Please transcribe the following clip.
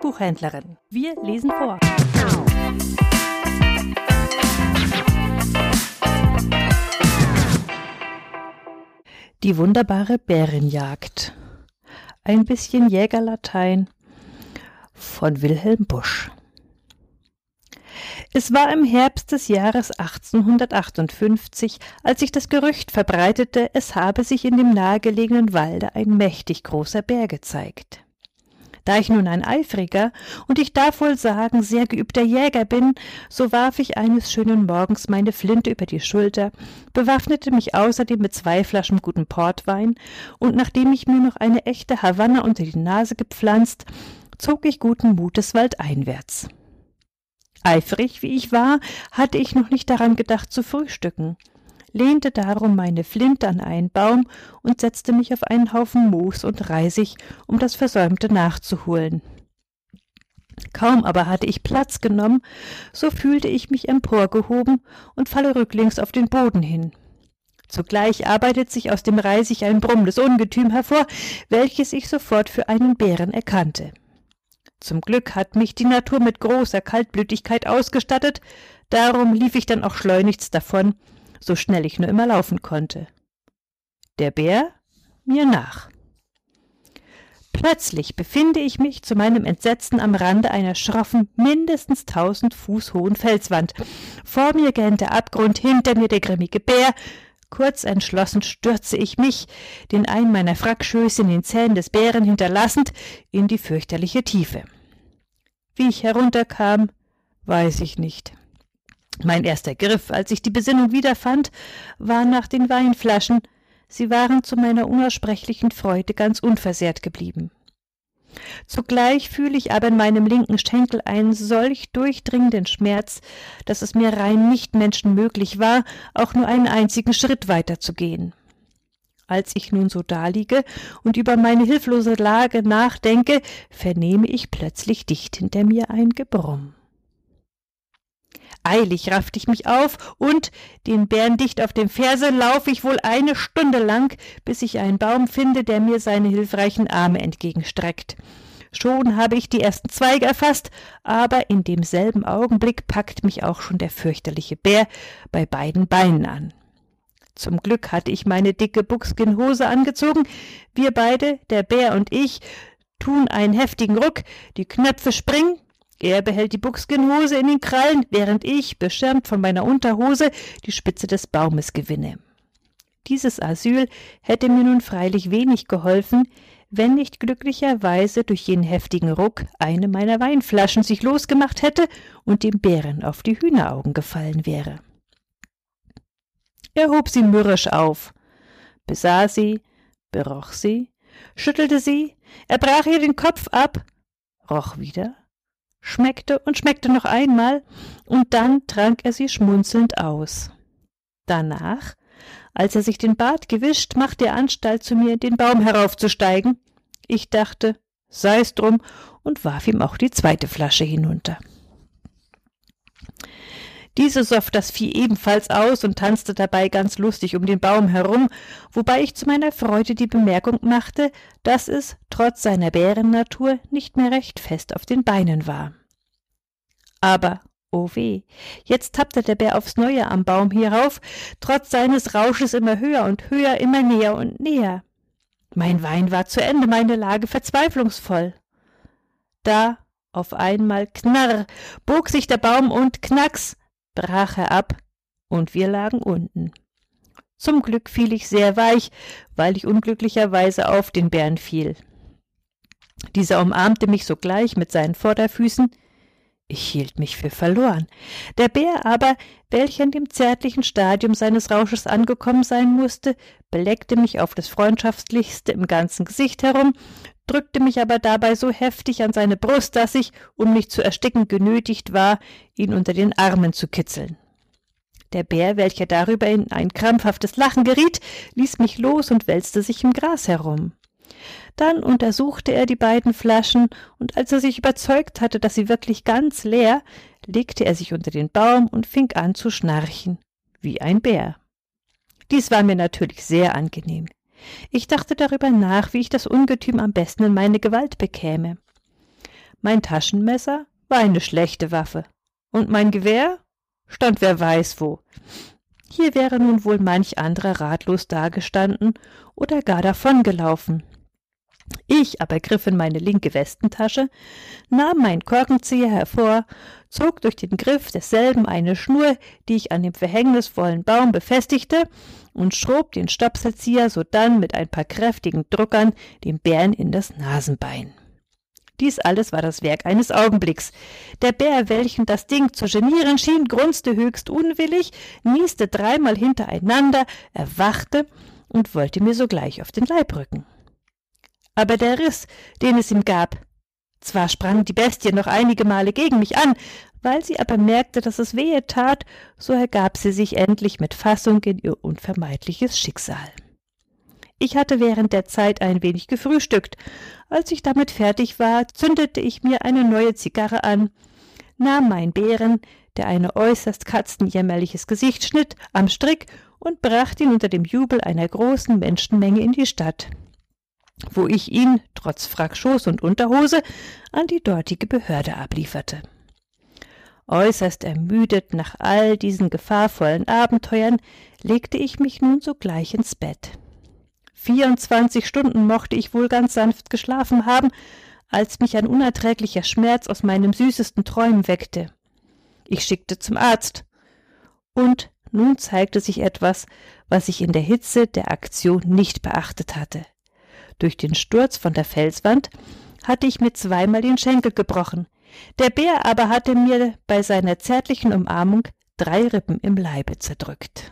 Buchhändlerin. Wir lesen vor. Die wunderbare Bärenjagd. Ein bisschen Jägerlatein von Wilhelm Busch. Es war im Herbst des Jahres 1858, als sich das Gerücht verbreitete, es habe sich in dem nahegelegenen Walde ein mächtig großer Bär gezeigt. Da ich nun ein eifriger und ich darf wohl sagen sehr geübter Jäger bin, so warf ich eines schönen Morgens meine Flinte über die Schulter, bewaffnete mich außerdem mit zwei Flaschen guten Portwein, und nachdem ich mir noch eine echte Havanna unter die Nase gepflanzt, zog ich guten Mutes waldeinwärts. Eifrig wie ich war, hatte ich noch nicht daran gedacht zu frühstücken, lehnte darum meine Flinte an einen Baum und setzte mich auf einen Haufen Moos und Reisig, um das Versäumte nachzuholen. Kaum aber hatte ich Platz genommen, so fühlte ich mich emporgehoben und falle rücklings auf den Boden hin. Zugleich arbeitet sich aus dem Reisig ein brummendes Ungetüm hervor, welches ich sofort für einen Bären erkannte. Zum Glück hat mich die Natur mit großer Kaltblütigkeit ausgestattet, darum lief ich dann auch schleunigst davon, so schnell ich nur immer laufen konnte. Der Bär mir nach. Plötzlich befinde ich mich zu meinem Entsetzen am Rande einer schroffen, mindestens tausend Fuß hohen Felswand. Vor mir gähnt der Abgrund, hinter mir der grimmige Bär. Kurz entschlossen stürze ich mich, den einen meiner Frackschöße in den Zähnen des Bären hinterlassend, in die fürchterliche Tiefe. Wie ich herunterkam, weiß ich nicht. Mein erster Griff, als ich die Besinnung wiederfand, war nach den Weinflaschen. Sie waren zu meiner unaussprechlichen Freude ganz unversehrt geblieben. Zugleich fühle ich aber in meinem linken Schenkel einen solch durchdringenden Schmerz, dass es mir rein nicht menschenmöglich war, auch nur einen einzigen Schritt weiter zu gehen. Als ich nun so daliege und über meine hilflose Lage nachdenke, vernehme ich plötzlich dicht hinter mir ein Gebrumm. Eilig raffte ich mich auf und, den Bären dicht auf dem Ferse, laufe ich wohl eine Stunde lang, bis ich einen Baum finde, der mir seine hilfreichen Arme entgegenstreckt. Schon habe ich die ersten Zweige erfasst, aber in demselben Augenblick packt mich auch schon der fürchterliche Bär bei beiden Beinen an. Zum Glück hatte ich meine dicke Buckskinhose angezogen. Wir beide, der Bär und ich, tun einen heftigen Ruck, die Knöpfe springen, er behält die Buckskinhose in den Krallen, während ich, beschirmt von meiner Unterhose, die Spitze des Baumes gewinne. Dieses Asyl hätte mir nun freilich wenig geholfen, wenn nicht glücklicherweise durch jenen heftigen Ruck eine meiner Weinflaschen sich losgemacht hätte und dem Bären auf die Hühneraugen gefallen wäre. Er hob sie mürrisch auf, besah sie, beroch sie, schüttelte sie, er brach ihr den Kopf ab, roch wieder, schmeckte und schmeckte noch einmal, und dann trank er sie schmunzelnd aus. Danach, als er sich den Bart gewischt, machte er Anstalt, zu mir den Baum heraufzusteigen. Ich dachte, sei's drum, und warf ihm auch die zweite Flasche hinunter. Diese soff das Vieh ebenfalls aus und tanzte dabei ganz lustig um den Baum herum, wobei ich zu meiner Freude die Bemerkung machte, dass es, trotz seiner Bärennatur, nicht mehr recht fest auf den Beinen war. Aber, oh weh, jetzt tappte der Bär aufs Neue am Baum hierauf, trotz seines Rausches immer höher und höher, immer näher und näher. Mein Wein war zu Ende, meine Lage verzweiflungsvoll. Da, auf einmal, knarr, bog sich der Baum und knacks, brach er ab, und wir lagen unten. Zum Glück fiel ich sehr weich, weil ich unglücklicherweise auf den Bären fiel. Dieser umarmte mich sogleich mit seinen Vorderfüßen. Ich hielt mich für verloren. Der Bär aber, welcher in dem zärtlichen Stadium seines Rausches angekommen sein musste, beleckte mich auf das freundschaftlichste im ganzen Gesicht herum, drückte mich aber dabei so heftig an seine Brust, dass ich, um mich zu ersticken, genötigt war, ihn unter den Armen zu kitzeln. Der Bär, welcher darüber in ein krampfhaftes Lachen geriet, ließ mich los und wälzte sich im Gras herum. Dann untersuchte er die beiden Flaschen, und als er sich überzeugt hatte, dass sie wirklich ganz leer, legte er sich unter den Baum und fing an zu schnarchen, wie ein Bär. Dies war mir natürlich sehr angenehm. Ich dachte darüber nach, wie ich das Ungetüm am besten in meine Gewalt bekäme. Mein Taschenmesser war eine schlechte Waffe. Und mein Gewehr stand wer weiß wo. Hier wäre nun wohl manch anderer ratlos dagestanden oder gar davongelaufen. Ich aber griff in meine linke Westentasche, nahm meinen Korkenzieher hervor, zog durch den Griff desselben eine Schnur, die ich an dem verhängnisvollen Baum befestigte, und schrob den Stöpselzieher sodann mit ein paar kräftigen Druckern dem Bären in das Nasenbein. Dies alles war das Werk eines Augenblicks. Der Bär, welchen das Ding zu genieren schien, grunzte höchst unwillig, nieste dreimal hintereinander, erwachte und wollte mir sogleich auf den Leib rücken. Aber der Riss, den es ihm gab, zwar sprang die Bestie noch einige Male gegen mich an, weil sie aber merkte, dass es wehe tat, so ergab sie sich endlich mit Fassung in ihr unvermeidliches Schicksal. Ich hatte während der Zeit ein wenig gefrühstückt. Als ich damit fertig war, zündete ich mir eine neue Zigarre an, nahm meinen Bären, der ein äußerst katzenjämmerliches Gesicht schnitt, am Strick und brachte ihn unter dem Jubel einer großen Menschenmenge in die Stadt, wo ich ihn, trotz Frack, Schoß und Unterhose, an die dortige Behörde ablieferte. Äußerst ermüdet nach all diesen gefahrvollen Abenteuern legte ich mich nun sogleich ins Bett. Vierundzwanzig Stunden mochte ich wohl ganz sanft geschlafen haben, als mich ein unerträglicher Schmerz aus meinem süßesten Träumen weckte. Ich schickte zum Arzt. Und nun zeigte sich etwas, was ich in der Hitze der Aktion nicht beachtet hatte. Durch den Sturz von der Felswand hatte ich mir zweimal den Schenkel gebrochen. Der Bär aber hatte mir bei seiner zärtlichen Umarmung drei Rippen im Leibe zerdrückt.